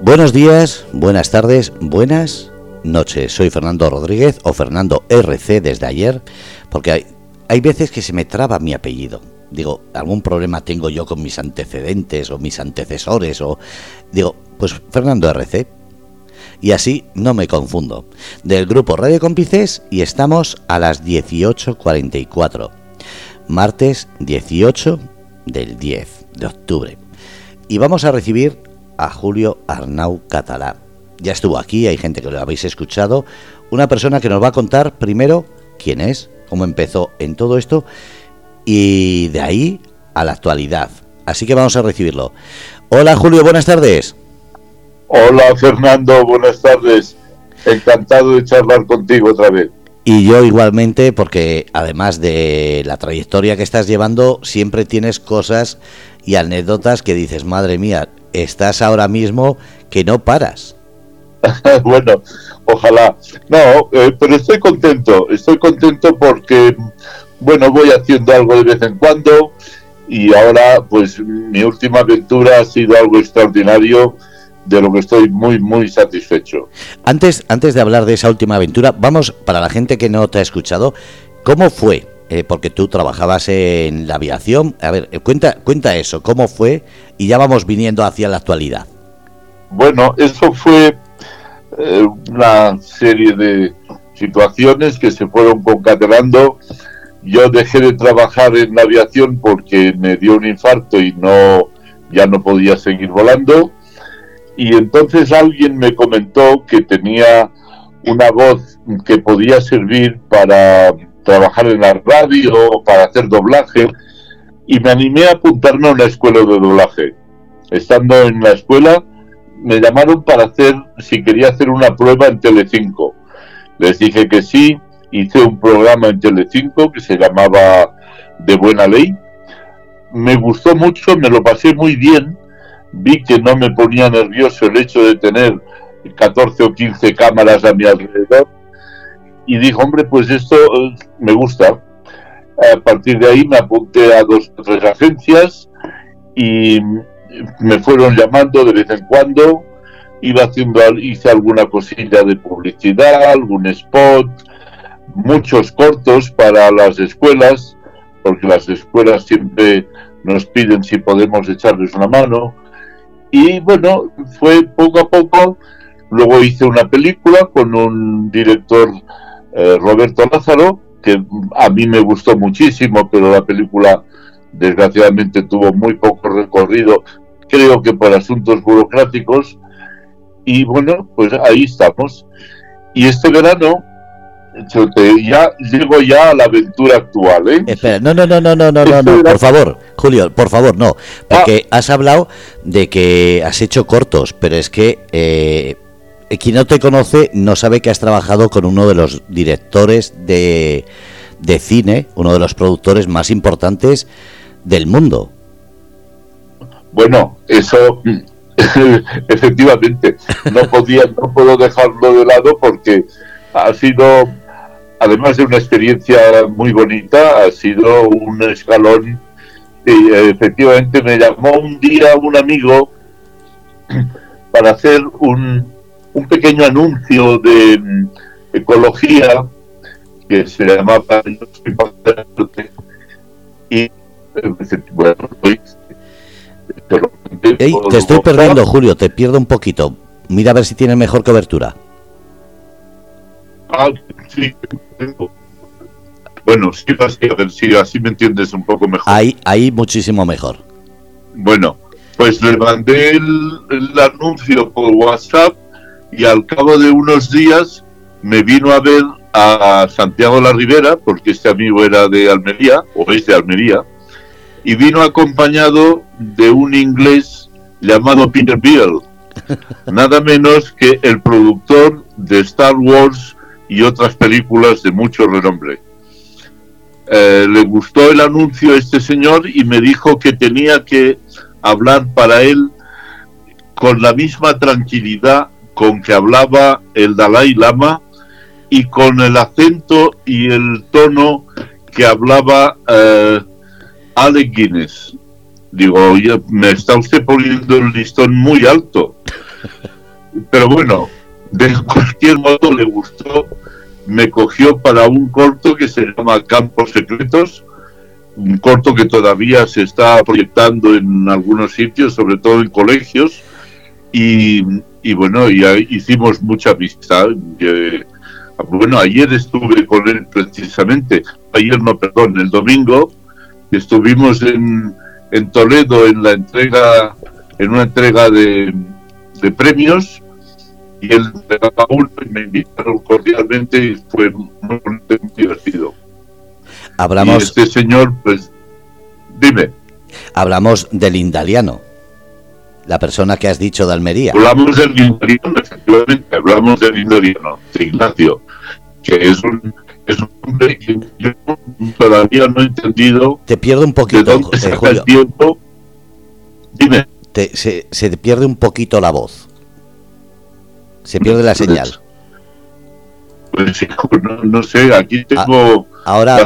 Buenos días, buenas tardes, buenas noches. Soy Fernando Rodríguez o Fernando RC desde ayer, porque hay, hay veces que se me traba mi apellido. Digo, algún problema tengo yo con mis antecedentes o mis antecesores o digo, pues Fernando RC. Y así no me confundo. Del grupo Radio Cómplices y estamos a las 18.44. Martes 18 del 10 de octubre. Y vamos a recibir a Julio Arnau Catalá. Ya estuvo aquí, hay gente que lo habéis escuchado. Una persona que nos va a contar primero quién es, cómo empezó en todo esto y de ahí a la actualidad. Así que vamos a recibirlo. Hola Julio, buenas tardes. Hola Fernando, buenas tardes. Encantado de charlar contigo otra vez. Y yo igualmente, porque además de la trayectoria que estás llevando, siempre tienes cosas y anécdotas que dices, madre mía, estás ahora mismo que no paras. bueno, ojalá. No, eh, pero estoy contento, estoy contento porque, bueno, voy haciendo algo de vez en cuando y ahora, pues, mi última aventura ha sido algo extraordinario de lo que estoy muy, muy satisfecho. Antes, antes de hablar de esa última aventura, vamos, para la gente que no te ha escuchado, ¿cómo fue? Eh, porque tú trabajabas en la aviación. A ver, eh, cuenta, cuenta eso, ¿cómo fue? Y ya vamos viniendo hacia la actualidad. Bueno, eso fue eh, una serie de situaciones que se fueron concatenando. Yo dejé de trabajar en la aviación porque me dio un infarto y no ya no podía seguir volando y entonces alguien me comentó que tenía una voz que podía servir para trabajar en la radio para hacer doblaje y me animé a apuntarme a una escuela de doblaje. Estando en la escuela me llamaron para hacer si quería hacer una prueba en Telecinco. Les dije que sí, hice un programa en Telecinco que se llamaba De Buena Ley. Me gustó mucho, me lo pasé muy bien vi que no me ponía nervioso el hecho de tener 14 o 15 cámaras a mi alrededor y dije, hombre, pues esto eh, me gusta. A partir de ahí me apunté a dos o tres agencias y me fueron llamando de vez en cuando. Iba haciendo, hice alguna cosilla de publicidad, algún spot, muchos cortos para las escuelas, porque las escuelas siempre nos piden si podemos echarles una mano y bueno, fue poco a poco. Luego hice una película con un director, eh, Roberto Lázaro, que a mí me gustó muchísimo, pero la película desgraciadamente tuvo muy poco recorrido, creo que por asuntos burocráticos. Y bueno, pues ahí estamos. Y este verano ya llego ya a la aventura actual, ¿eh? Espera, no, no, no, no, no, no, no, por favor, Julio, por favor, no, porque ah. has hablado de que has hecho cortos, pero es que eh, quien no te conoce no sabe que has trabajado con uno de los directores de, de cine, uno de los productores más importantes del mundo. Bueno, eso efectivamente no podía, no puedo dejarlo de lado porque ha sido además de una experiencia muy bonita, ha sido un escalón. Y efectivamente me llamó un día un amigo para hacer un, un pequeño anuncio de mm, ecología que se llamaba y bueno, te estoy perdiendo, Julio, te pierdo un poquito. Mira a ver si tiene mejor cobertura. Ah, sí, bueno, sí, así, así me entiendes un poco mejor. Ahí, ahí muchísimo mejor. Bueno, pues le mandé el, anuncio por WhatsApp y al cabo de unos días me vino a ver a Santiago La Ribera, porque este amigo era de Almería, o es de Almería, y vino acompañado de un inglés llamado Peter Beale, nada menos que el productor de Star Wars y otras películas de mucho renombre. Eh, le gustó el anuncio a este señor y me dijo que tenía que hablar para él con la misma tranquilidad con que hablaba el Dalai Lama y con el acento y el tono que hablaba eh, Alec Guinness. Digo, oye, me está usted poniendo el listón muy alto. Pero bueno, de cualquier modo le gustó, me cogió para un corto que se llama Campos Secretos, un corto que todavía se está proyectando en algunos sitios, sobre todo en colegios, y, bueno, y hicimos mucha amistad. bueno, ayer estuve con él precisamente, ayer no, perdón, el domingo, estuvimos en, en Toledo en la entrega, en una entrega de, de premios, y él uno y me invitaron cordialmente y fue muy, divertido. Hablamos, este señor, pues, dime. Hablamos del indaliano, la persona que has dicho de Almería. Hablamos del indaliano, efectivamente, hablamos del indaliano, de Ignacio, que es un, es un hombre que yo todavía no he entendido. Te pierde un poquito, de dónde saca el tiempo. Dime. se, se te pierde un poquito la voz se pierde la señal. Pues no, sé, aquí ah, tengo ahora,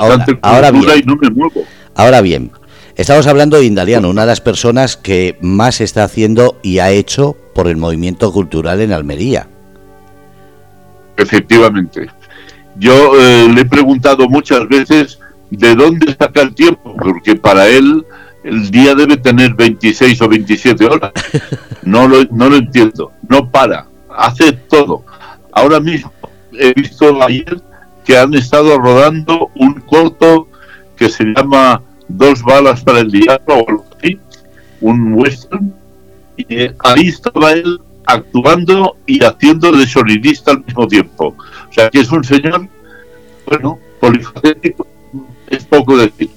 ahora, bien. y no me muevo. Ahora bien, estamos hablando de Indaliano, una de las personas que más está haciendo y ha hecho por el movimiento cultural en Almería. Efectivamente. Yo eh, le he preguntado muchas veces de dónde saca el tiempo, porque para él el día debe tener 26 o 27 horas. No lo, no lo entiendo, no para hace todo. Ahora mismo he visto ayer que han estado rodando un corto que se llama Dos balas para el diablo o algo así, un western, y ahí estaba él actuando y haciendo de sonidista al mismo tiempo. O sea que es un señor, bueno, polifacético, es poco decir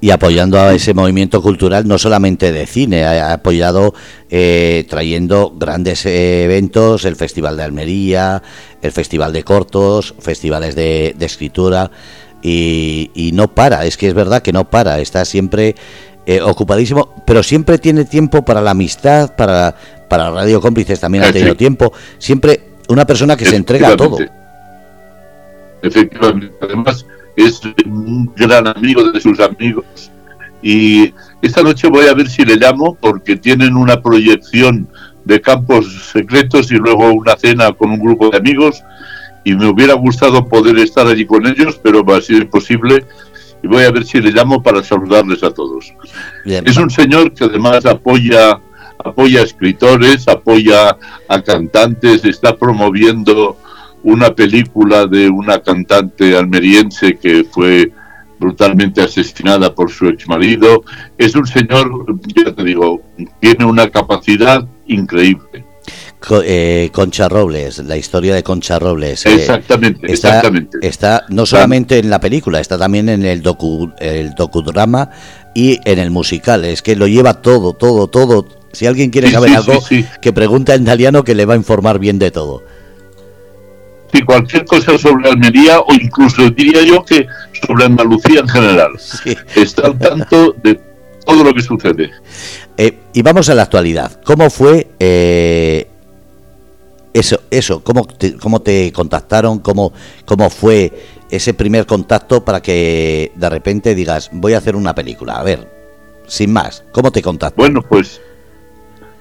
y apoyando a ese movimiento cultural no solamente de cine, ha apoyado eh, trayendo grandes eventos, el Festival de Almería, el Festival de Cortos, festivales de, escritura y, no para, es que es verdad que no para, está siempre eh, ocupadísimo, pero siempre tiene tiempo para la amistad, para, para Radio Cómplices también ha tenido tiempo, siempre una persona que se entrega a todo. Efectivamente, además es un gran amigo de sus amigos. Y esta noche voy a ver si le llamo porque tienen una proyección de campos secretos y luego una cena con un grupo de amigos y me hubiera gustado poder estar allí con ellos, pero va a ser imposible y voy a ver si le llamo para saludarles a todos. Es un señor que además apoya apoya a escritores, apoya a cantantes, está promoviendo una película de una cantante almeriense que fue brutalmente asesinada por su ex marido. Es un señor, ya te digo, tiene una capacidad increíble. Eh, Concha Robles, la historia de Concha Robles. Eh, exactamente, está, exactamente. Está no solamente en la película, está también en el, docu, el docudrama y en el musical. Es que lo lleva todo, todo, todo. Si alguien quiere saber algo, que pregunta en italiano que le va a informar bien de todo si cualquier cosa sobre Almería o incluso diría yo que sobre Andalucía en general. Está al tanto de todo lo que sucede. Eh, y vamos a la actualidad. ¿Cómo fue eh, eso? eso ¿cómo, te, ¿Cómo te contactaron? ¿Cómo, ¿Cómo fue ese primer contacto para que de repente digas, voy a hacer una película? A ver, sin más, ¿cómo te contactaron? Bueno, pues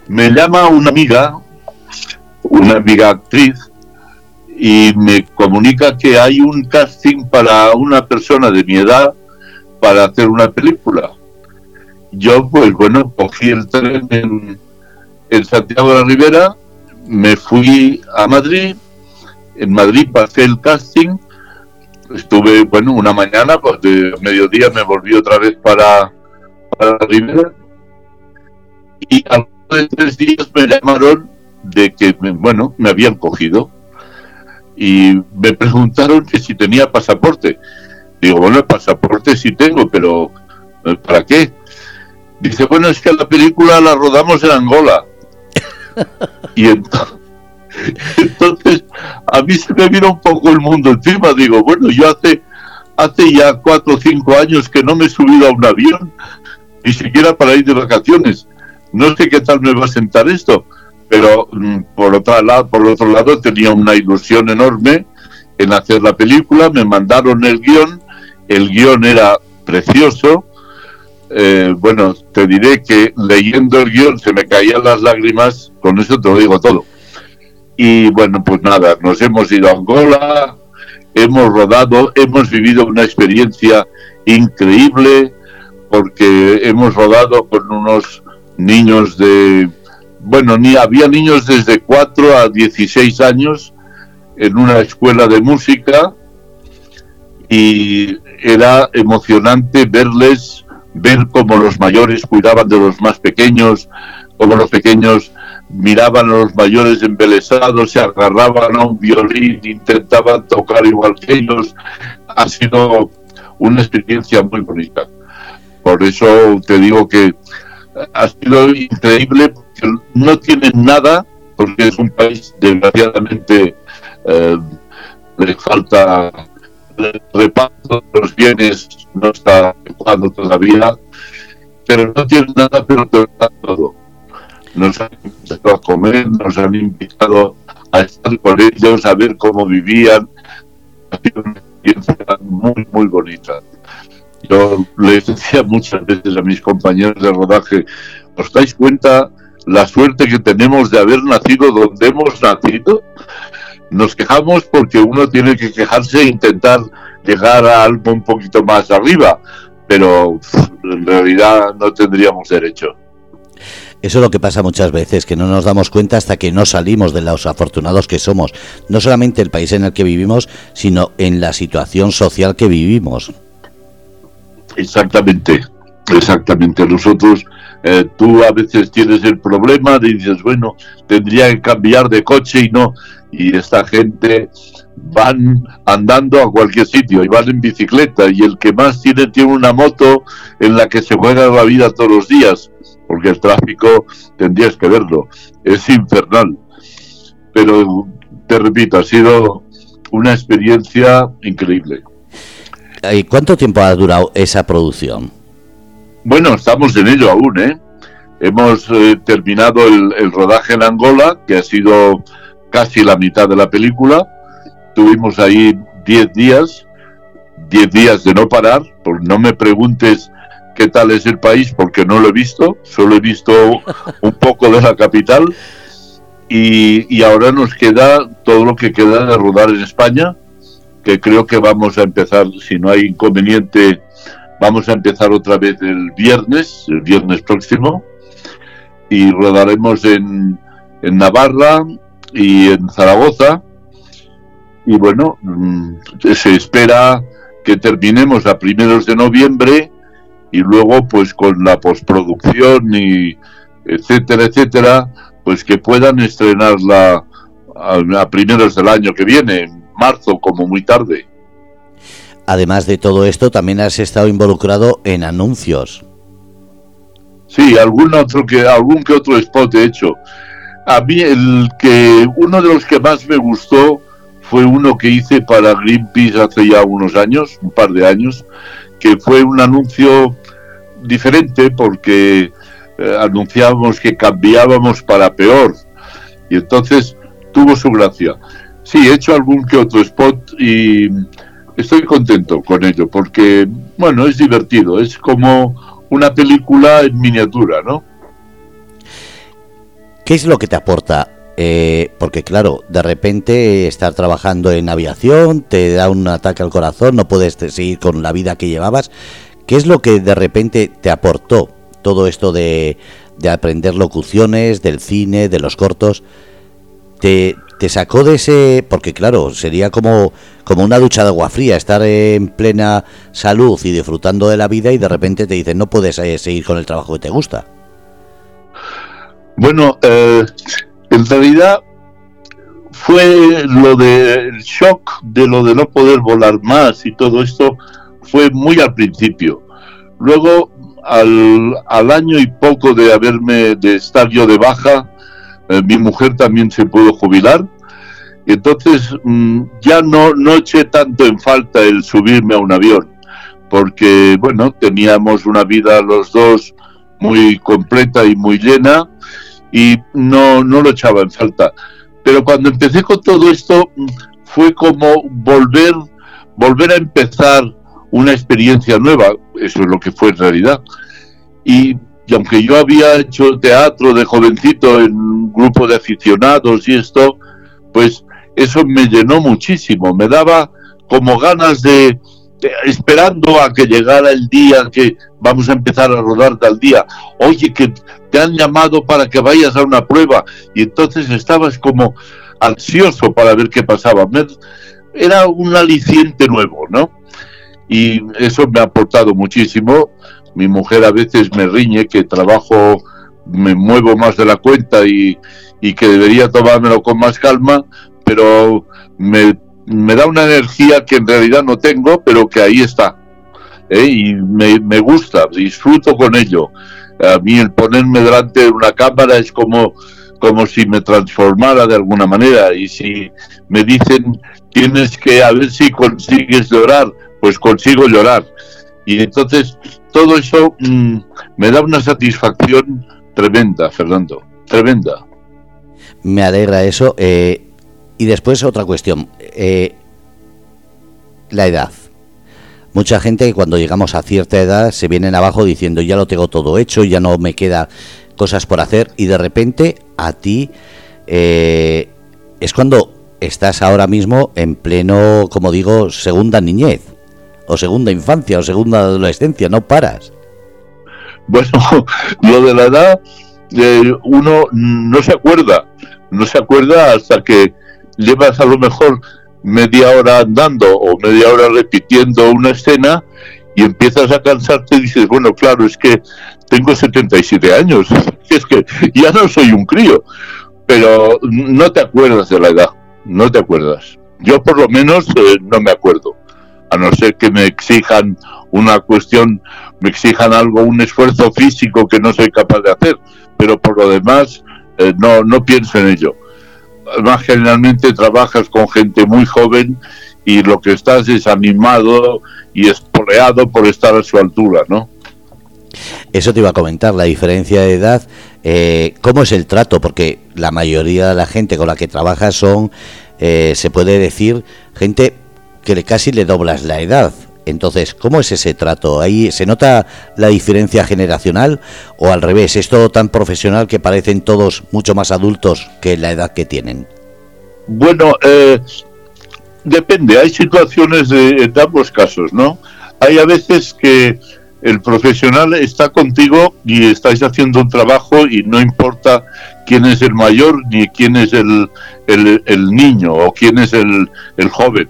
me llama una amiga, una amiga actriz, y me comunica que hay un casting para una persona de mi edad para hacer una película. Yo, pues bueno, cogí el tren en, Santiago de la Ribera, me fui a Madrid, en Madrid pasé el casting, estuve, bueno, una mañana, pues de mediodía me volví otra vez para, para la Ribera, y al de tres días me llamaron de que, bueno, me habían cogido y me preguntaron que si tenía pasaporte. Digo, bueno, el pasaporte sí tengo, pero eh, ¿para qué? Dice, bueno, es que la película la rodamos en Angola. Y entonces, a mí se me vino un poco el mundo encima. Digo, bueno, yo hace, hace ya cuatro o cinco años que no me he subido a un avión, ni siquiera para ir de vacaciones. No sé qué tal me va a sentar esto pero mm, por otro lado, por otro lado tenía una ilusión enorme en hacer la película, me mandaron el guion, el guion era precioso, eh, bueno, te diré que leyendo el guion se me caían las lágrimas, con eso te lo digo todo. Y bueno, pues nada, nos hemos ido a Angola, hemos rodado, hemos vivido una experiencia increíble, porque hemos rodado con unos niños de, bueno, ni había niños desde 4 a 16 años en una escuela de música y era emocionante verles ver cómo los mayores cuidaban de los más pequeños, cómo los pequeños miraban a los mayores embelesados, se agarraban a un violín, intentaban tocar igual que ellos. Ha sido una experiencia muy bonita. Por eso te digo que ha sido increíble, no tienen nada, porque es un país desgraciadamente eh, le falta el reparto de los bienes no está jugando todavía, pero no tiene nada, pero todo. Nos han invitado a comer, nos han invitado a estar con ellos, a ver cómo vivían. Ha sido una experiencia muy, muy bonita. Yo les decía muchas veces a mis compañeros de rodaje, ¿os dais cuenta la suerte que tenemos de haber nacido donde hemos nacido? Nos quejamos porque uno tiene que quejarse e intentar llegar a algo un poquito más arriba, pero en realidad no tendríamos derecho. Eso es lo que pasa muchas veces, que no nos damos cuenta hasta que no salimos de los afortunados que somos, no solamente el país en el que vivimos, sino en la situación social que vivimos. Exactamente, exactamente. Nosotros, eh, tú a veces tienes el problema y dices, bueno, tendría que cambiar de coche y no, y esta gente van andando a cualquier sitio y van en bicicleta y el que más tiene tiene una moto en la que se juega la vida todos los días porque el tráfico tendrías que verlo es infernal pero te repito ha sido una experiencia increíble ¿Y cuánto tiempo ha durado esa producción? Bueno, estamos en ello aún, ¿eh? Hemos eh, terminado el, el rodaje en Angola, que ha sido casi la mitad de la película. Tuvimos ahí 10 días, 10 días de no parar, por no me preguntes qué tal es el país porque no lo he visto, solo he visto un poco de la capital y, y, ahora nos queda todo lo que queda de rodar en España, que creo que vamos a empezar, si no hay inconveniente, vamos a empezar otra vez el viernes, el viernes próximo, y rodaremos en, en Navarra, y en Zaragoza. Y bueno, mm, se espera que terminemos a primeros de noviembre y luego pues con la postproducción y etcétera, etcétera, pues que puedan estrenarla a, primeros del año que viene, en marzo como muy tarde. Además de todo esto, también has estado involucrado en anuncios. Sí, algún otro que algún que otro spot he hecho. A mí el que uno de los que más me gustó fue uno que hice para Greenpeace hace ya unos años, un par de años, que fue un anuncio diferente porque eh, anunciábamos que cambiábamos para peor y entonces tuvo su gracia. Sí, he hecho algún que otro spot y estoy contento con ello porque, bueno, es divertido, es como una película en miniatura, ¿no? ¿Qué es lo que te aporta? Eh, porque claro, de repente estar trabajando en aviación te da un ataque al corazón, no puedes seguir con la vida que llevabas. ¿Qué es lo que de repente te aportó todo esto de, aprender locuciones, del cine, de los cortos? Te, te, sacó de ese... Porque claro, sería como, como una ducha de agua fría, estar en plena salud y disfrutando de la vida y de repente te dicen no puedes eh, seguir con el trabajo que te gusta. Bueno, eh, en realidad fue lo del shock de lo de no poder volar más y todo esto fue muy al principio. Luego, al, al año y poco de haberme, de estar yo de baja, eh, mi mujer también se pudo jubilar. Entonces mm, ya no, no eché tanto en falta el subirme a un avión, porque, bueno, teníamos una vida los dos muy completa y muy llena y no, no lo echaba en falta. Pero cuando empecé con todo esto fue como volver, volver a empezar una experiencia nueva, eso es lo que fue en realidad. Y, aunque yo había hecho teatro de jovencito en un grupo de aficionados y esto, pues eso me llenó muchísimo, me daba como ganas de, esperando a que llegara el día que vamos a empezar a rodar tal día. Oye, que te han llamado para que vayas a una prueba y entonces estabas como ansioso para ver qué pasaba. Era un aliciente nuevo, ¿no? Y eso me ha aportado muchísimo. Mi mujer a veces me riñe que trabajo, me muevo más de la cuenta y, y que debería tomármelo con más calma, pero me, me, da una energía que en realidad no tengo, pero que ahí está. ¿eh? Y me, me gusta, disfruto con ello. A mí el ponerme delante de una cámara es como como si me transformara de alguna manera y si me dicen tienes que a ver si consigues llorar, pues consigo llorar. Y entonces todo eso mm, me da una satisfacción tremenda, Fernando, tremenda. Me alegra eso. Eh, y después otra cuestión, eh, la edad. Mucha gente cuando llegamos a cierta edad se vienen abajo diciendo ya lo tengo todo hecho, ya no me queda cosas por hacer y de repente a ti eh, es cuando estás ahora mismo en pleno, como digo, segunda niñez o segunda infancia o segunda adolescencia, no paras. Bueno, lo de la edad, eh, uno no se acuerda, no se acuerda hasta que llevas a lo mejor media hora andando o media hora repitiendo una escena y empiezas a cansarte y dices, bueno, claro, es que tengo 77 años, es que ya no soy un crío, pero no te acuerdas de la edad, no te acuerdas. Yo por lo menos eh, no me acuerdo, a no ser que me exijan una cuestión, me exijan algo, un esfuerzo físico que no soy capaz de hacer, pero por lo demás eh, no, no pienso en ello. Además, generalmente trabajas con gente muy joven y lo que estás es animado y esporeado por estar a su altura, ¿no? Eso te iba a comentar, la diferencia de edad, eh, ¿cómo es el trato? Porque la mayoría de la gente con la que trabajas son, eh, se puede decir, gente que casi le doblas la edad. Entonces, ¿cómo es ese trato? ¿Ahí se nota la diferencia generacional o al revés? ¿Es todo tan profesional que parecen todos mucho más adultos que la edad que tienen? Bueno, eh, depende, hay situaciones de, ambos casos, ¿no? Hay a veces que el profesional está contigo y estáis haciendo un trabajo y no importa quién es el mayor ni quién es el, el, niño o quién es el, el joven.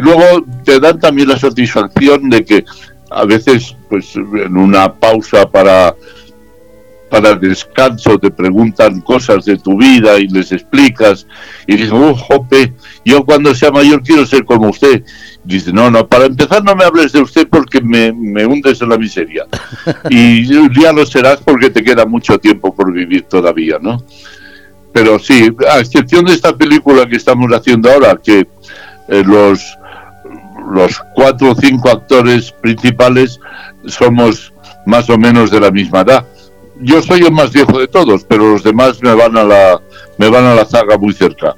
Y luego te dan también la satisfacción de que a veces, pues en una pausa para para descanso te preguntan cosas de tu vida y les explicas y dices, oh, jope, yo cuando sea mayor quiero ser como usted. Dice, no, no, para empezar no me hables de usted porque me, me hundes en la miseria. Y ya lo serás porque te queda mucho tiempo por vivir todavía, ¿no? Pero sí, a excepción de esta película que estamos haciendo ahora, que eh, los, los cuatro o cinco actores principales somos más o menos de la misma edad yo soy el más viejo de todos, pero los demás me van a la, me van a la zaga muy cerca.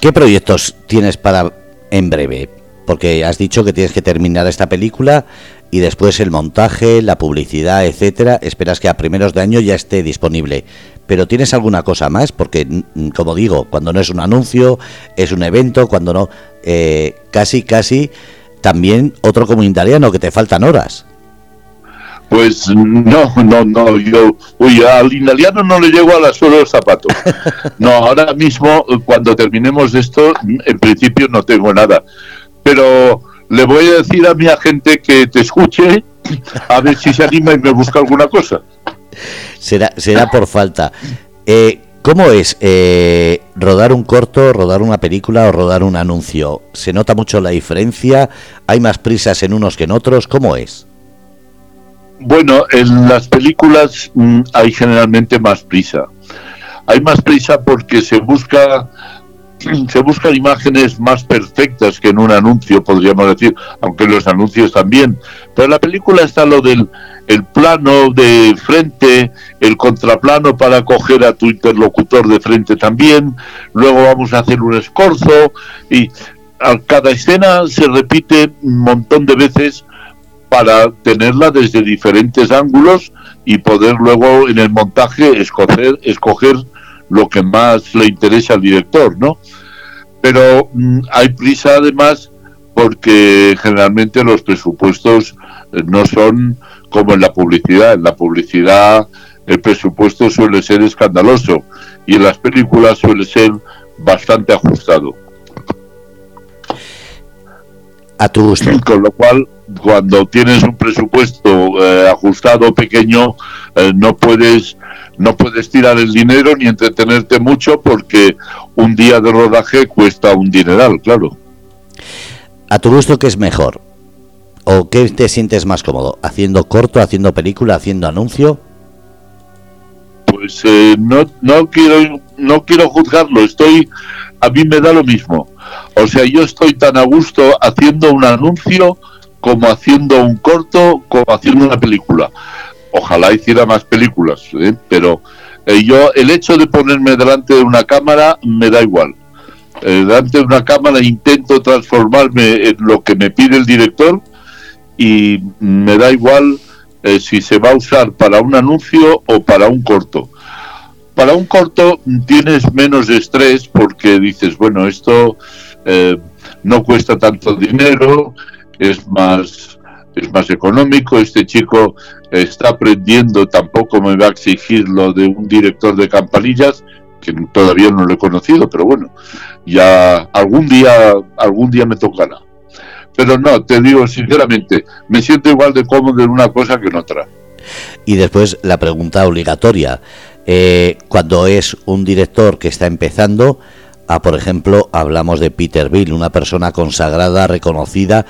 ¿Qué proyectos tienes para en breve? Porque has dicho que tienes que terminar esta película y después el montaje, la publicidad, etcétera. Esperas que a primeros de año ya esté disponible. Pero ¿tienes alguna cosa más? Porque, como digo, cuando no es un anuncio, es un evento, cuando no, eh, casi, casi, también otro comunitariano que te faltan horas. Pues no, no, no, yo, uy, al italiano no le llego a la suela del zapato. No, ahora mismo, cuando terminemos esto, en principio no tengo nada. Pero le voy a decir a mi agente que te escuche, a ver si se anima y me busca alguna cosa. Será, será por falta. Eh, ¿Cómo es eh, rodar un corto, rodar una película o rodar un anuncio? ¿Se nota mucho la diferencia? ¿Hay más prisas en unos que en otros? ¿Cómo es? Bueno, en las películas mm, hay generalmente más prisa. Hay más prisa porque se busca se buscan imágenes más perfectas que en un anuncio, podríamos decir, aunque en los anuncios también. Pero en la película está lo del el plano de frente, el contraplano para coger a tu interlocutor de frente también. Luego vamos a hacer un escorzo y a cada escena se repite un montón de veces para tenerla desde diferentes ángulos y poder luego en el montaje escoger, escoger lo que más le interesa al director, ¿no? Pero mm, hay prisa además porque generalmente los presupuestos eh, no son como en la publicidad. En la publicidad el presupuesto suele ser escandaloso y en las películas suele ser bastante ajustado. A tu gusto. Con lo cual, cuando tienes un presupuesto eh, ajustado pequeño, eh, no puedes no puedes tirar el dinero ni entretenerte mucho porque un día de rodaje cuesta un dineral, claro. ¿A tu gusto qué es mejor? ¿O qué te sientes más cómodo? ¿Haciendo corto, haciendo película, haciendo anuncio? Pues eh, no, no, quiero, no quiero juzgarlo, estoy, a mí me da lo mismo. O sea, yo estoy tan a gusto haciendo un anuncio como haciendo un corto, como haciendo una película. Ojalá hiciera más películas, ¿eh? pero eh, yo el hecho de ponerme delante de una cámara me da igual. Delante de una cámara intento transformarme en lo que me pide el director y me da igual eh, si se va a usar para un anuncio o para un corto. Para un corto tienes menos estrés porque dices, bueno, esto eh, no cuesta tanto dinero, es más, es más económico, este chico está aprendiendo, tampoco me va a exigir lo de un director de campanillas, que todavía no lo he conocido, pero bueno, ya algún día, algún día me tocará. Pero no, te digo sinceramente, me siento igual de cómodo en una cosa que en otra. Y después la pregunta obligatoria. Eh, cuando es un director que está empezando, a, por ejemplo, hablamos de Peter Bill, una persona consagrada, reconocida,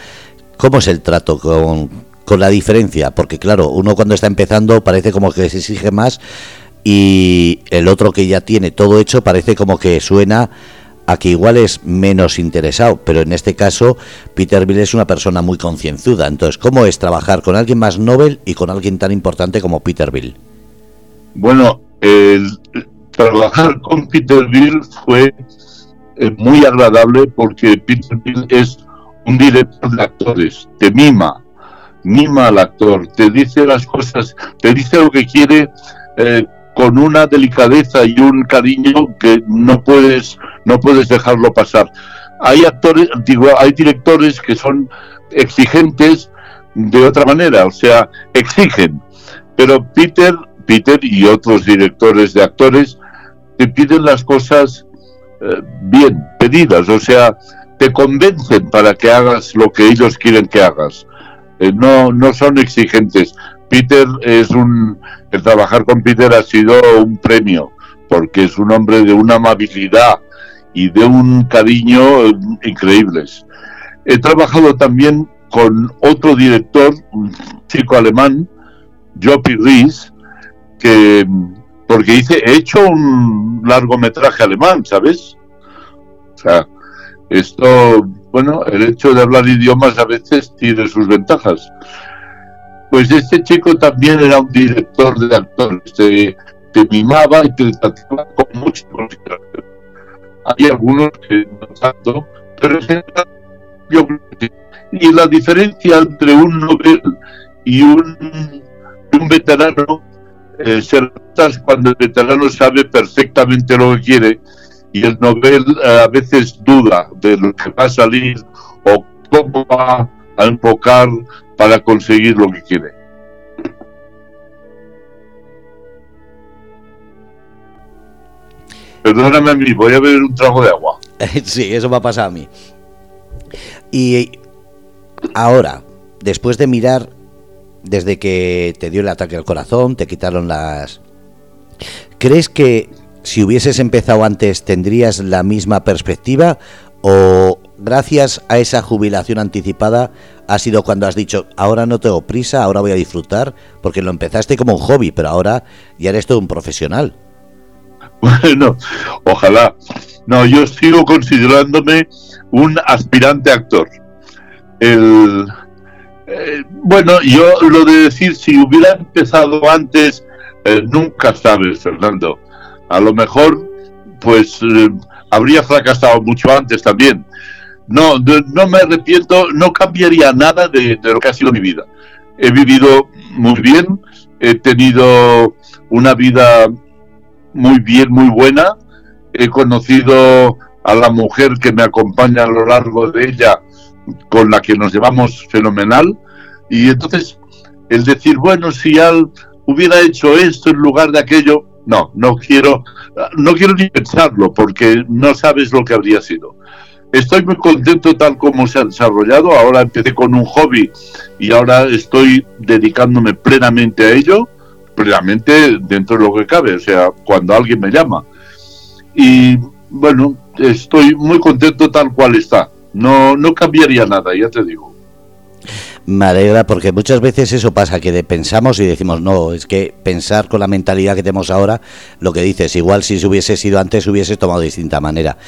¿cómo es el trato con, con la diferencia? Porque claro, uno cuando está empezando parece como que se exige más y el otro que ya tiene todo hecho parece como que suena a que igual es menos interesado, pero en este caso Peter Bill es una persona muy concienzuda. Entonces, ¿cómo es trabajar con alguien más Nobel y con alguien tan importante como Peter Bill? Bueno, el, trabajar con Peter Bill fue eh, muy agradable porque Peter Bill es un director de actores, te mima, mima al actor, te dice las cosas, te dice lo que quiere. Eh, con una delicadeza y un cariño que no puedes no puedes dejarlo pasar. Hay actores, digo, hay directores que son exigentes de otra manera, o sea, exigen. Pero Peter, Peter y otros directores de actores te piden las cosas eh, bien pedidas, o sea, te convencen para que hagas lo que ellos quieren que hagas. Eh, no, no son exigentes. Peter es un, trabajar con Peter ha sido un premio, porque es un hombre de una amabilidad y de un cariño increíbles. He trabajado también con otro director, un chico alemán, Jopi Ries, que porque dice, he hecho un largometraje alemán, ¿sabes? O sea, esto, bueno, el hecho de hablar idiomas a veces tiene sus ventajas. Pues este chico también era un director de actores, te, mimaba y te trataba con mucha consideración. Hay algunos que no tanto, pero yo Y la diferencia entre un novel y un, un veterano eh, se cuando el veterano sabe perfectamente lo que quiere y el novel eh, a veces duda de lo que va a salir o cómo va a enfocar para conseguir lo que quiere. Perdóname a mí, voy a beber un trago de agua. sí, eso va a pasar a mí. Y ahora, después de mirar, desde que te dio el ataque al corazón, te quitaron las... ¿Crees que si hubieses empezado antes tendrías la misma perspectiva o gracias a esa jubilación anticipada ha sido cuando has dicho, ahora no tengo prisa, ahora voy a disfrutar, porque lo empezaste como un hobby, pero ahora ya eres todo un profesional. Bueno, ojalá. No, yo sigo considerándome un aspirante actor. El, eh, bueno, yo lo de decir si hubiera empezado antes, eh, nunca sabes, Fernando. A lo mejor, pues, eh, habría fracasado mucho antes también no, no me arrepiento, no cambiaría nada de, lo que ha sido mi vida. he vivido muy bien, he tenido una vida muy bien, muy buena, he conocido a la mujer que me acompaña a lo largo de ella, con la que nos llevamos fenomenal, y entonces el decir, bueno, si Al hubiera hecho esto en lugar de aquello, no, no quiero, no quiero ni pensarlo, porque no sabes lo que habría sido. Estoy muy contento tal como se ha desarrollado. Ahora empecé con un hobby y ahora estoy dedicándome plenamente a ello, plenamente dentro de lo que cabe, o sea, cuando alguien me llama. Y bueno, estoy muy contento tal cual está. No, no cambiaría nada, ya te digo. Me alegra porque muchas veces eso pasa, que pensamos y decimos, no, es que pensar con la mentalidad que tenemos ahora, lo que dices, igual si se hubiese sido antes, hubiese tomado de distinta manera.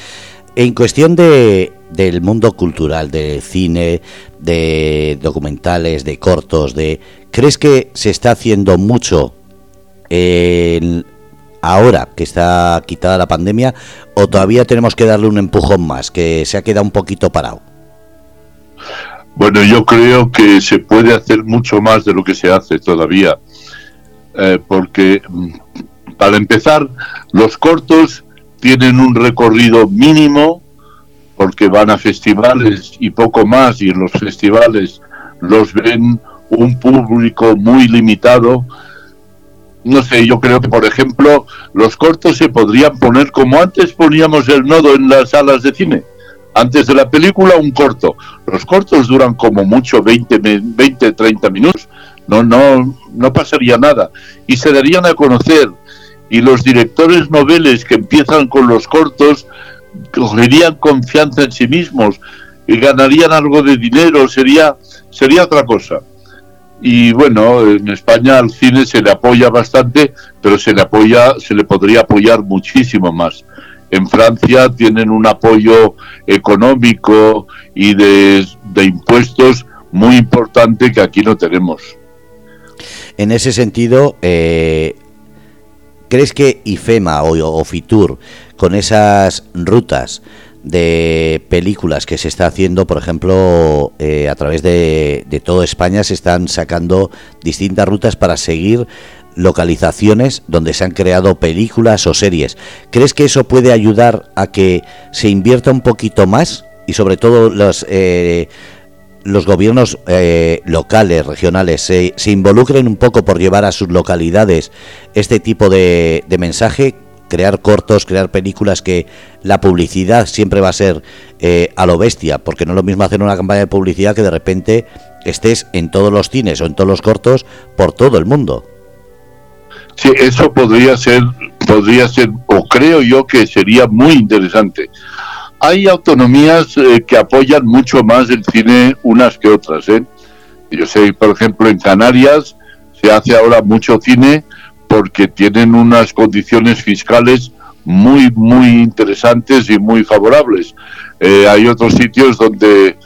En cuestión de, del mundo cultural, del cine, de documentales, de cortos, de ¿crees que se está haciendo mucho ahora que está quitada la pandemia o todavía tenemos que darle un empujón más, que se ha quedado un poquito parado? Bueno, yo creo que se puede hacer mucho más de lo que se hace todavía, eh, porque mm, para empezar, los cortos tienen un recorrido mínimo porque van a festivales y poco más y en los festivales los ven un público muy limitado. No sé, yo creo que por ejemplo los cortos se podrían poner como antes poníamos el nodo en las salas de cine. Antes de la película un corto. Los cortos duran como mucho 20, 20 30 minutos. No, no, no pasaría nada. Y se darían a conocer y los directores noveles que empiezan con los cortos cogerían confianza en sí mismos y ganarían algo de dinero, sería, sería otra cosa. Y bueno, en España al cine se le apoya bastante, pero se le apoya, se le podría apoyar muchísimo más. En Francia tienen un apoyo económico y de, de impuestos muy importante que aquí no tenemos. En ese sentido, eh, ¿Crees que IFEMA o, FITUR, con esas rutas de películas que se está haciendo, por ejemplo, eh, a través de, de toda España, se están sacando distintas rutas para seguir localizaciones donde se han creado películas o series. ¿Crees que eso puede ayudar a que se invierta un poquito más y sobre todo los eh, los gobiernos eh, locales, regionales, se, se, involucren un poco por llevar a sus localidades este tipo de, mensaje, crear cortos, crear películas que la publicidad siempre va a ser eh, a lo bestia, porque no es lo mismo hacer una campaña de publicidad que de repente estés en todos los cines o en todos los cortos por todo el mundo. Sí, eso podría ser, podría ser, o creo yo que sería muy interesante hay autonomías eh, que apoyan mucho más el cine unas que otras. ¿eh? Yo sé, por ejemplo, en Canarias se hace ahora mucho cine porque tienen unas condiciones fiscales muy, muy interesantes y muy favorables. Eh, hay otros sitios donde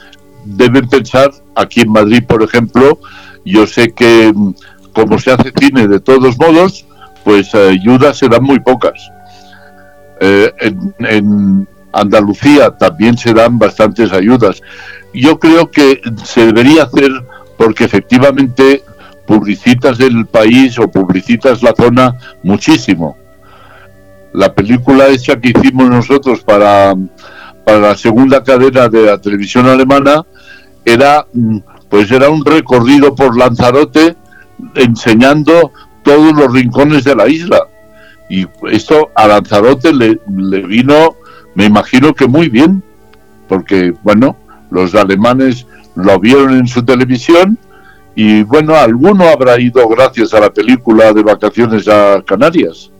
deben pensar, aquí en Madrid, por ejemplo, yo sé que mm, como se hace cine de todos modos, pues ayudas serán muy pocas. en, Andalucía también se dan bastantes ayudas. Yo creo que se debería hacer porque efectivamente publicitas el país o publicitas la zona muchísimo. La película hecha que hicimos nosotros para, para la segunda cadena de la televisión alemana era pues era un recorrido por Lanzarote enseñando todos los rincones de la isla. Y esto a Lanzarote le, le vino me imagino que muy bien, porque, bueno, los alemanes lo vieron en su televisión y, bueno, alguno habrá ido gracias a la película de vacaciones a Canarias.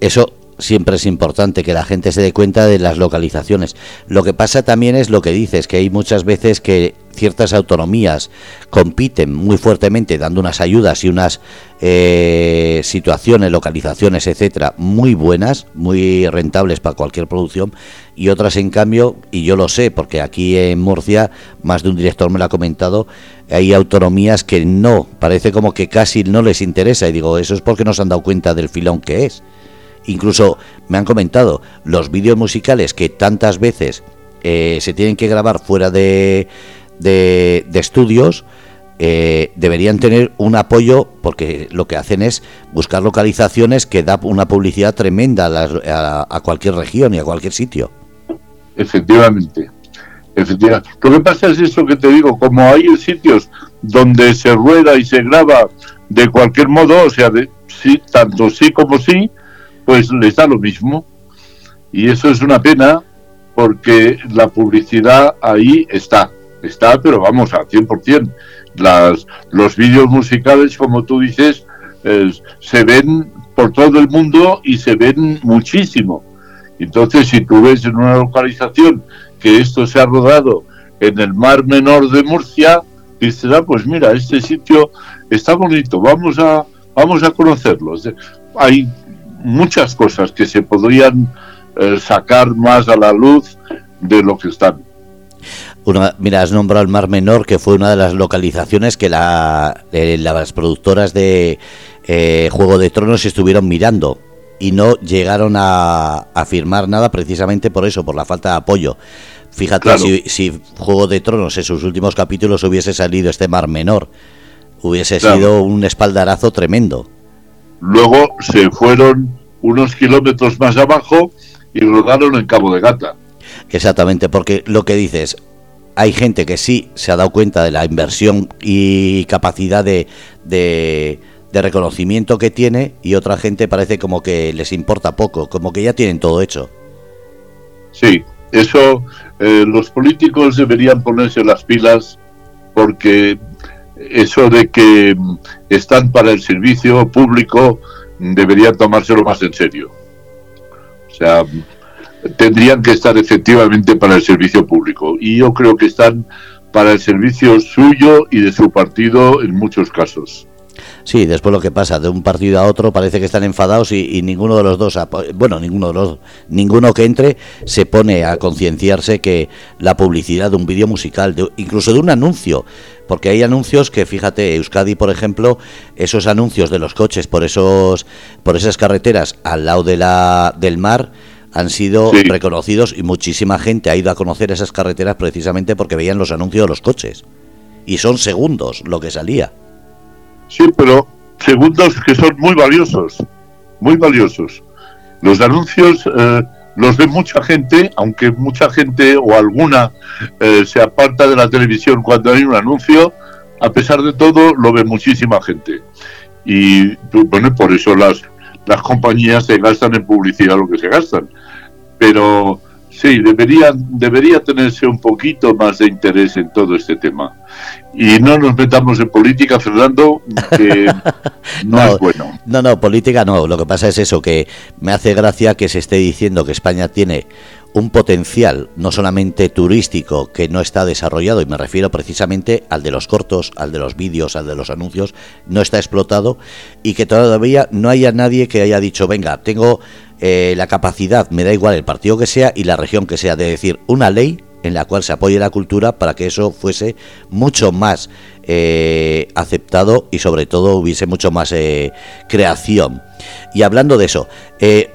Eso siempre es importante que la gente se dé cuenta de las localizaciones. Lo que pasa también es lo que dices, que hay muchas veces que ciertas autonomías compiten muy fuertemente dando unas ayudas y unas eh, situaciones, localizaciones, etcétera, muy buenas, muy rentables para cualquier producción y otras en cambio, y yo lo sé porque aquí en Murcia más de un director me lo ha comentado, hay autonomías que no, parece como que casi no les interesa y digo, eso es porque no se han dado cuenta del filón que es. Incluso me han comentado los vídeos musicales que tantas veces eh, se tienen que grabar fuera de, de, estudios, eh, deberían tener un apoyo porque lo que hacen es buscar localizaciones que da una publicidad tremenda a, cualquier región y a cualquier sitio. Efectivamente, efectivamente. Lo que pasa es eso que te digo, como hay sitios donde se rueda y se graba de cualquier modo, o sea, de, sí, tanto sí como sí, pues les da lo mismo. Y eso es una pena porque la publicidad ahí está, está, pero vamos, al 100% las, los vídeos musicales, como tú dices, se ven por todo el mundo y se ven muchísimo. Entonces, si tú ves en una localización que esto se ha rodado en el mar menor de Murcia, dices, ah, pues mira, este sitio está bonito, vamos a, vamos a conocerlo. Hay muchas cosas que se podrían eh, sacar más a la luz de lo que están mira, has nombrado el Mar Menor, que fue una de las localizaciones que la, eh, las productoras de eh, Juego de Tronos estuvieron mirando y no llegaron a, firmar nada precisamente por eso, por la falta de apoyo. Fíjate si, Juego de Tronos en sus últimos capítulos hubiese salido este Mar Menor, hubiese sido un espaldarazo tremendo. Luego se fueron unos kilómetros más abajo y rodaron en Cabo de Gata. Exactamente, porque lo que dices, hay gente que sí se ha dado cuenta de la inversión y capacidad de, de, reconocimiento que tiene y otra gente parece como que les importa poco, como que ya tienen todo hecho. Sí, eso eh, los políticos deberían ponerse las pilas porque eso de que están para el servicio público deberían tomárselo más en serio. O sea, tendrían que estar efectivamente para el servicio público. Y yo creo que están para el servicio suyo y de su partido en muchos casos. Sí, después lo que pasa, de un partido a otro parece que están enfadados y, ninguno de los dos, bueno, ninguno de los ninguno que entre se pone a concienciarse que la publicidad de un vídeo musical, incluso de un anuncio, porque hay anuncios que, fíjate, Euskadi, por ejemplo, esos anuncios de los coches por esos por esas carreteras al lado de la del mar, han sido reconocidos y muchísima gente ha ido a conocer esas carreteras precisamente porque veían los anuncios de los coches. Y son segundos lo que salía. Sí, pero segundos que son muy valiosos, muy valiosos. Los anuncios eh, los ve mucha gente, aunque mucha gente o alguna eh, se aparta de la televisión cuando hay un anuncio, a pesar de todo lo ve muchísima gente. Y bueno, por eso las, las compañías se gastan en publicidad lo que se gastan pero sí, debería, debería tenerse un poquito más de interés en todo este tema. Y no nos metamos en política, Fernando, que no, es bueno. No, no, política no. Lo que pasa es eso, que me hace gracia que se esté diciendo que España tiene un potencial no solamente turístico que no está desarrollado, y me refiero precisamente al de los cortos, al de los vídeos, al de los anuncios, no está explotado, y que todavía no haya nadie que haya dicho, venga, tengo eh, la capacidad, me da igual el partido que sea y la región que sea, de decir una ley en la cual se apoye la cultura para que eso fuese mucho más eh, aceptado y sobre todo hubiese mucho más eh, creación. Y hablando de eso,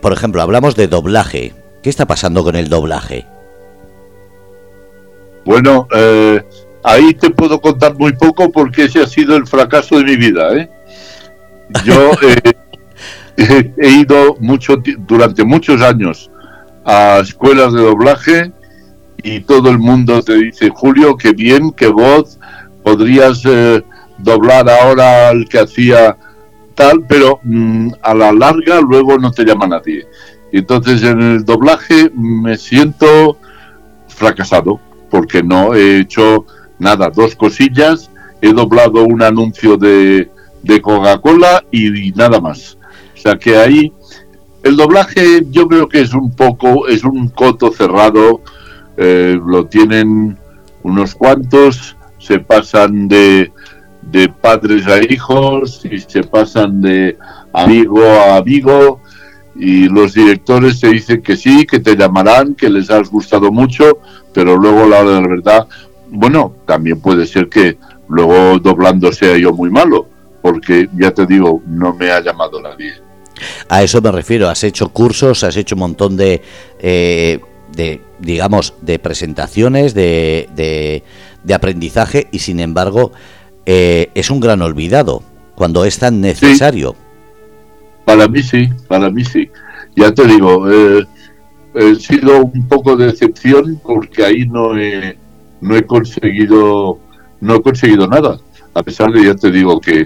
por ejemplo, hablamos de doblaje. ¿Qué está pasando con el doblaje? Bueno, ahí te puedo contar muy poco porque ese ha sido el fracaso de mi vida. Yo he ido mucho durante muchos años a escuelas de doblaje y todo el mundo te dice, Julio, qué bien, qué voz, podrías eh, doblar ahora al que hacía tal, pero mm, a la larga luego no te llama nadie. Entonces en el doblaje me siento fracasado porque no he hecho nada, dos cosillas, he doblado un anuncio de, de Coca-Cola y nada más sea que ahí el doblaje yo creo que es un poco, es un coto cerrado, eh, lo tienen unos cuantos, se pasan de, de padres a hijos y se pasan de amigo a amigo y los directores te dicen que sí, que te llamarán, que les has gustado mucho, pero luego la hora de la verdad, bueno, también puede ser que luego doblando sea yo muy malo, porque ya te digo, no me ha llamado nadie. A eso me refiero, has hecho cursos, has hecho un montón de, eh, de digamos, de presentaciones, de, de, aprendizaje y sin embargo eh, es un gran olvidado cuando es tan necesario. Para mí sí, para mí sí. Ya te digo, eh, he sido un poco de decepción porque ahí no he, no he conseguido no he conseguido nada. A pesar de, ya te digo, que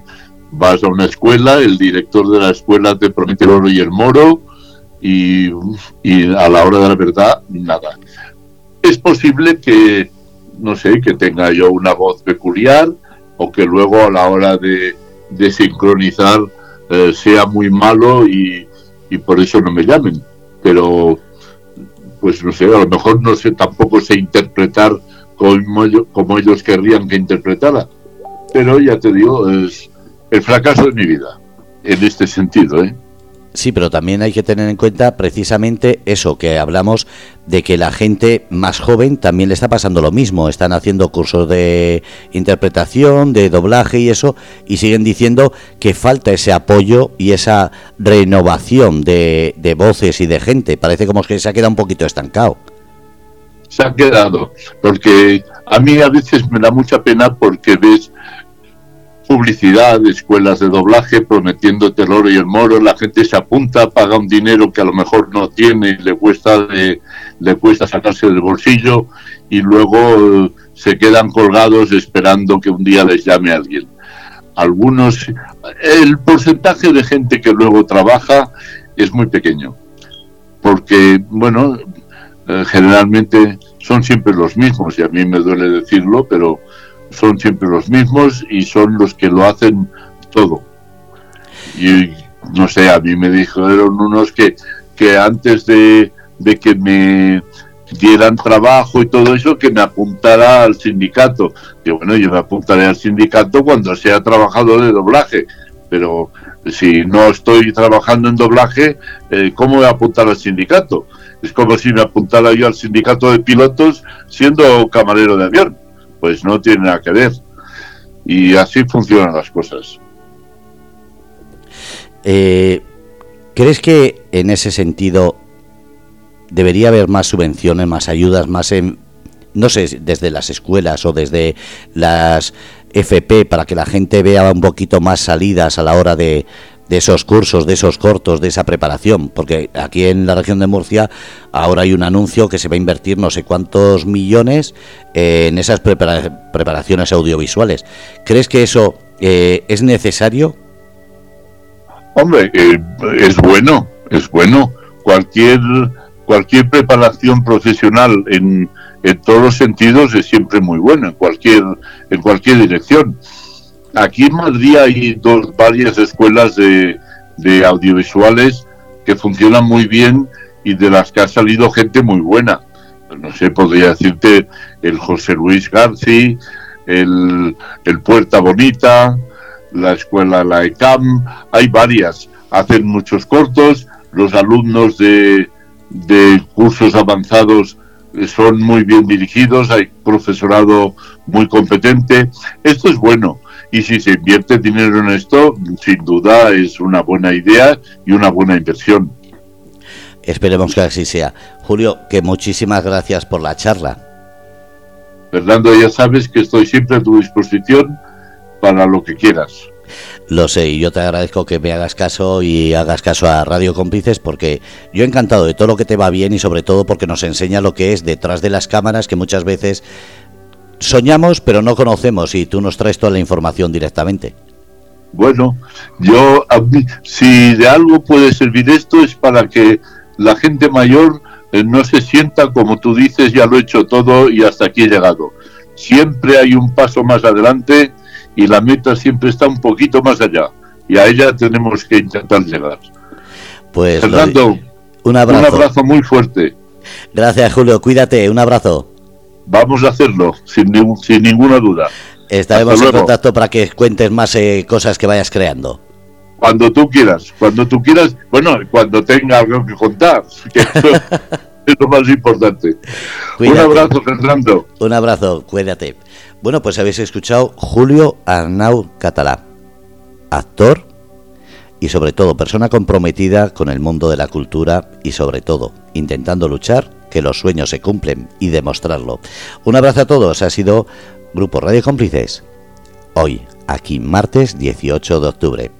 vas a una escuela, el director de la escuela te promete el oro y el moro y, a la hora de la verdad, nada. Es posible que, no sé, que tenga yo una voz peculiar o que luego a la hora de, de sincronizar eh, sea muy malo y, por eso no me llamen. Pero, pues no sé, a lo mejor no sé, tampoco sé interpretar como ellos querrían que interpretara. Pero ya te digo, es el fracaso de mi vida, en este sentido. ¿eh? Sí, pero también hay que tener en cuenta precisamente eso, que hablamos de que la gente más joven también le está pasando lo mismo. Están haciendo cursos de interpretación, de doblaje y eso, y siguen diciendo que falta ese apoyo y esa renovación de, voces y de gente. Parece como que se ha quedado un poquito estancado se ha quedado. Porque a mí a veces me da mucha pena porque ves publicidad de escuelas de doblaje prometiéndote el oro y el moro, la gente se apunta, paga un dinero que a lo mejor no tiene, le cuesta, le cuesta sacarse del bolsillo y luego eh, se quedan colgados esperando que un día les llame alguien. Algunos, el porcentaje de gente que luego trabaja es muy pequeño, porque, bueno, eh, generalmente son siempre los mismos, y a mí me duele decirlo, pero son siempre los mismos y son los que lo hacen todo. Y no sé, a mí me dijeron unos que, que antes de, de que me dieran trabajo y todo eso, que me apuntara al sindicato. Y bueno, yo me apuntaré al sindicato cuando sea trabajador de doblaje, pero si no estoy trabajando en doblaje, eh, ¿cómo voy a apuntar al sindicato? Es como si me apuntara yo al sindicato de pilotos siendo camarero de avión. Pues no tiene nada que ver. Y así funcionan las cosas. Eh, ¿Crees que en ese sentido debería haber más subvenciones, más ayudas, más en, no sé, desde las escuelas o desde las FP para que la gente vea un poquito más salidas a la hora de, de esos cursos, de esos cortos, de esa preparación, porque aquí en la región de Murcia ahora hay un anuncio que se va a invertir no sé cuántos millones en esas preparaciones audiovisuales. ¿Crees que eso eh, es necesario? Hombre, eh, es bueno, es bueno. Cualquier cualquier preparación profesional en, en todos los sentidos es siempre muy buena, en cualquier en cualquier dirección Aquí en Madrid hay dos, varias escuelas de, audiovisuales que funcionan muy bien y de las que ha salido gente muy buena. No sé, podría decirte el José Luis García, el, el Puerta Bonita, la escuela La ECAM, hay varias. Hacen muchos cortos, los alumnos de, de cursos avanzados son muy bien dirigidos, hay profesorado muy competente. Esto es bueno y si se invierte dinero en esto, sin duda es una buena idea y una buena inversión. Esperemos que así sea. Julio, que muchísimas gracias por la charla. Fernando, ya sabes que estoy siempre a tu disposición para lo que quieras. Lo sé, y yo te agradezco que me hagas caso y hagas caso a Radio Cómplices porque yo he encantado de todo lo que te va bien y sobre todo porque nos enseña lo que es detrás de las cámaras que muchas veces soñamos pero no conocemos y tú nos traes toda la información directamente. Bueno, yo, si de algo puede servir esto es para que la gente mayor eh, no se sienta como tú dices, ya lo he hecho todo y hasta aquí he llegado. Siempre hay un paso más adelante y la meta siempre está un poquito más allá y a ella tenemos que intentar llegar. Pues Fernando, un abrazo. un abrazo muy fuerte. Gracias Julio, cuídate, un abrazo. Vamos a hacerlo, sin, sin ninguna duda. Estaremos en contacto para que cuentes más eh, cosas que vayas creando. Cuando tú quieras, cuando tú quieras, bueno, cuando tenga algo que contar, que es lo más importante. Un abrazo, Fernando. Un abrazo, cuídate. Bueno, pues habéis escuchado Julio Arnau Catalá, actor y sobre todo persona comprometida con el mundo de la cultura y sobre todo intentando luchar que los sueños se cumplen y demostrarlo. Un abrazo a todos, ha sido Grupo Radio Cómplices. hoy, aquí martes 18 de octubre.